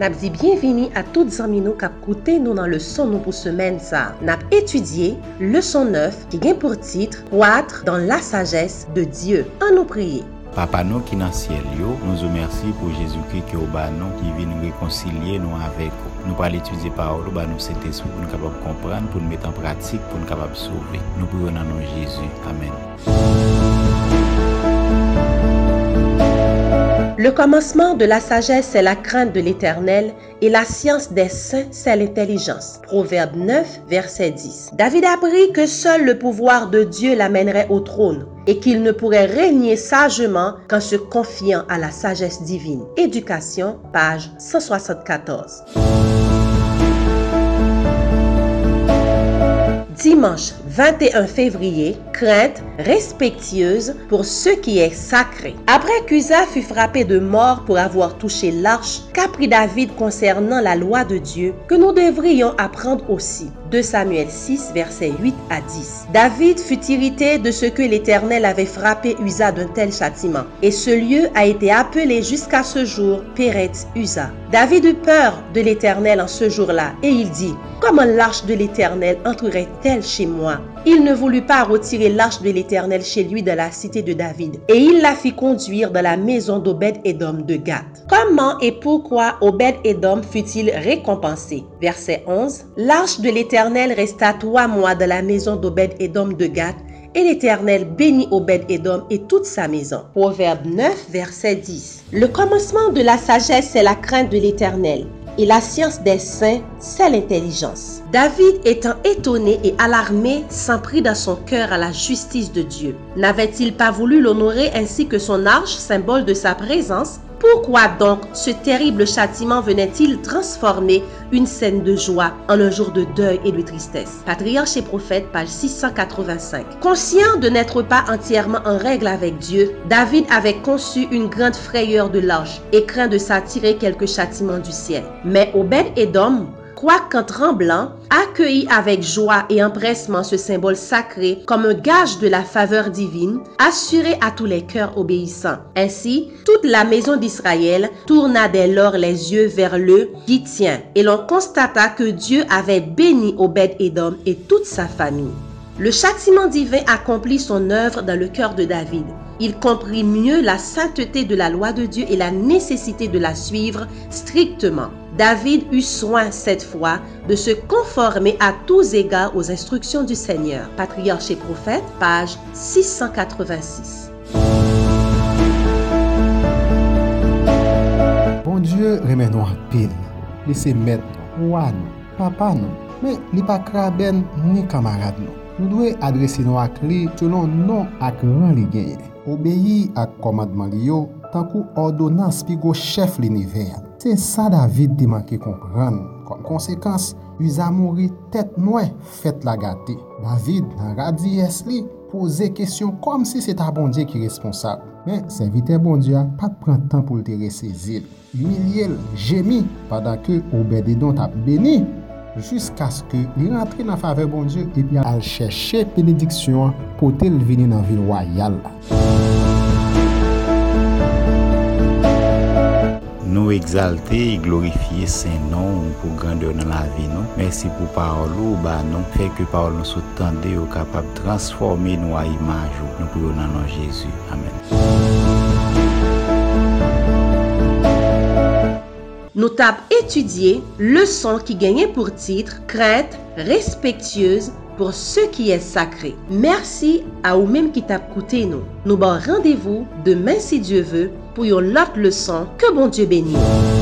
Nap di bienveni a tout zanmi nou kap koute nou nan leson nou pou semen sa. Nap etudye leson 9 ki gen pou titre Poitre dan la sagesse de Diyo. An nou priye. Papa nou ki nan siel yo, nou zo mersi pou Jezoukri ki ou ba nou ki vi nou rekoncilie nou avek ou. Nou pal etudye paolo, ba nou se tesou pou nou kapab kompran, pou nou met an pratik, pou nou kapab souve. Nou pou yon nan nou Jezou. Amen. Le commencement de la sagesse, c'est la crainte de l'Éternel, et la science des saints, c'est l'intelligence. Proverbe 9, verset 10. David apprit que seul le pouvoir de Dieu l'amènerait au trône, et qu'il ne pourrait régner sagement qu'en se confiant à la sagesse divine. Éducation, page 174. Dimanche 21 février, respectueuse pour ce qui est sacré. Après qu'Usa fut frappé de mort pour avoir touché l'arche, qu'apprit David concernant la loi de Dieu, que nous devrions apprendre aussi. 2 Samuel 6, versets 8 à 10. David fut irrité de ce que l'Éternel avait frappé Usa d'un tel châtiment, et ce lieu a été appelé jusqu'à ce jour Péret Usa. David eut peur de l'Éternel en ce jour-là, et il dit, Comment l'arche de l'Éternel entrerait-elle chez moi? Il ne voulut pas retirer l'arche de l'Éternel chez lui de la cité de David, et il la fit conduire dans la maison d'Obed-Édom de Gath. Comment et pourquoi Obed-Édom fut-il récompensé? Verset 11. L'arche de l'Éternel resta trois mois dans la maison d'Obed-Édom de Gath, et l'Éternel bénit Obed-Édom et toute sa maison. Proverbe 9, verset 10. Le commencement de la sagesse, c'est la crainte de l'Éternel et la science des saints, c'est l'intelligence. David étant étonné et alarmé, s'en prit dans son cœur à la justice de Dieu. N'avait-il pas voulu l'honorer ainsi que son arche, symbole de sa présence? Pourquoi donc ce terrible châtiment venait-il transformer une scène de joie en un jour de deuil et de tristesse? Patriarche et prophète, page 685. Conscient de n'être pas entièrement en règle avec Dieu, David avait conçu une grande frayeur de l'âge et craint de s'attirer quelque châtiment du ciel. Mais Obed Edom, quoiqu'en tremblant, accueillit avec joie et empressement ce symbole sacré comme un gage de la faveur divine, assuré à tous les cœurs obéissants. Ainsi, toute la maison d'Israël tourna dès lors les yeux vers le Gittien, et l'on constata que Dieu avait béni Obed-Édom et toute sa famille. Le châtiment divin accomplit son œuvre dans le cœur de David. Il comprit mieux la sainteté de la loi de Dieu et la nécessité de la suivre strictement. David eut soin cette fois de se conformer à tous égards aux instructions du Seigneur. Patriarche et prophète, page 686. Bon Dieu nous en pile. Laissez mettre roi nous, papa nous, mais li pas craben ni camarade nous. Nous devons adresser nos ak li selon non ak ran li genye. Obéi ak commandement li yo, tant kou ordonnance pi go chef l'univers. Se sa David te manke kompran, kon konsekans, Uza mori tet noue fet la gate. David nan radzi es li, pose kesyon kom si se ta bondye ki responsab. Men, se vite bondye, pat pran tan pou lte resezil. Uniliel, jemi, padan ke obede don tap beni, jisk aske li rentre nan fave bondye, epi al chèche benediksyon pou tel vini nan vil wayal. Nou exalte e glorifiye sen non pou grandeur nan la vi non. Mersi pou parol ou ba non. Fek ke parol nou sou tende ou kapab transforme nou a imaj ou. Nou pou nan nan Jezu. Amen. Nou tap etudye leson ki genye pou titre Krent, respektyeuse, pour ce qui est sacré. Merci à ou même qui t'a coûté nous. Nous bon rendez-vous demain si Dieu veut pour une autre leçon. Que bon Dieu bénisse.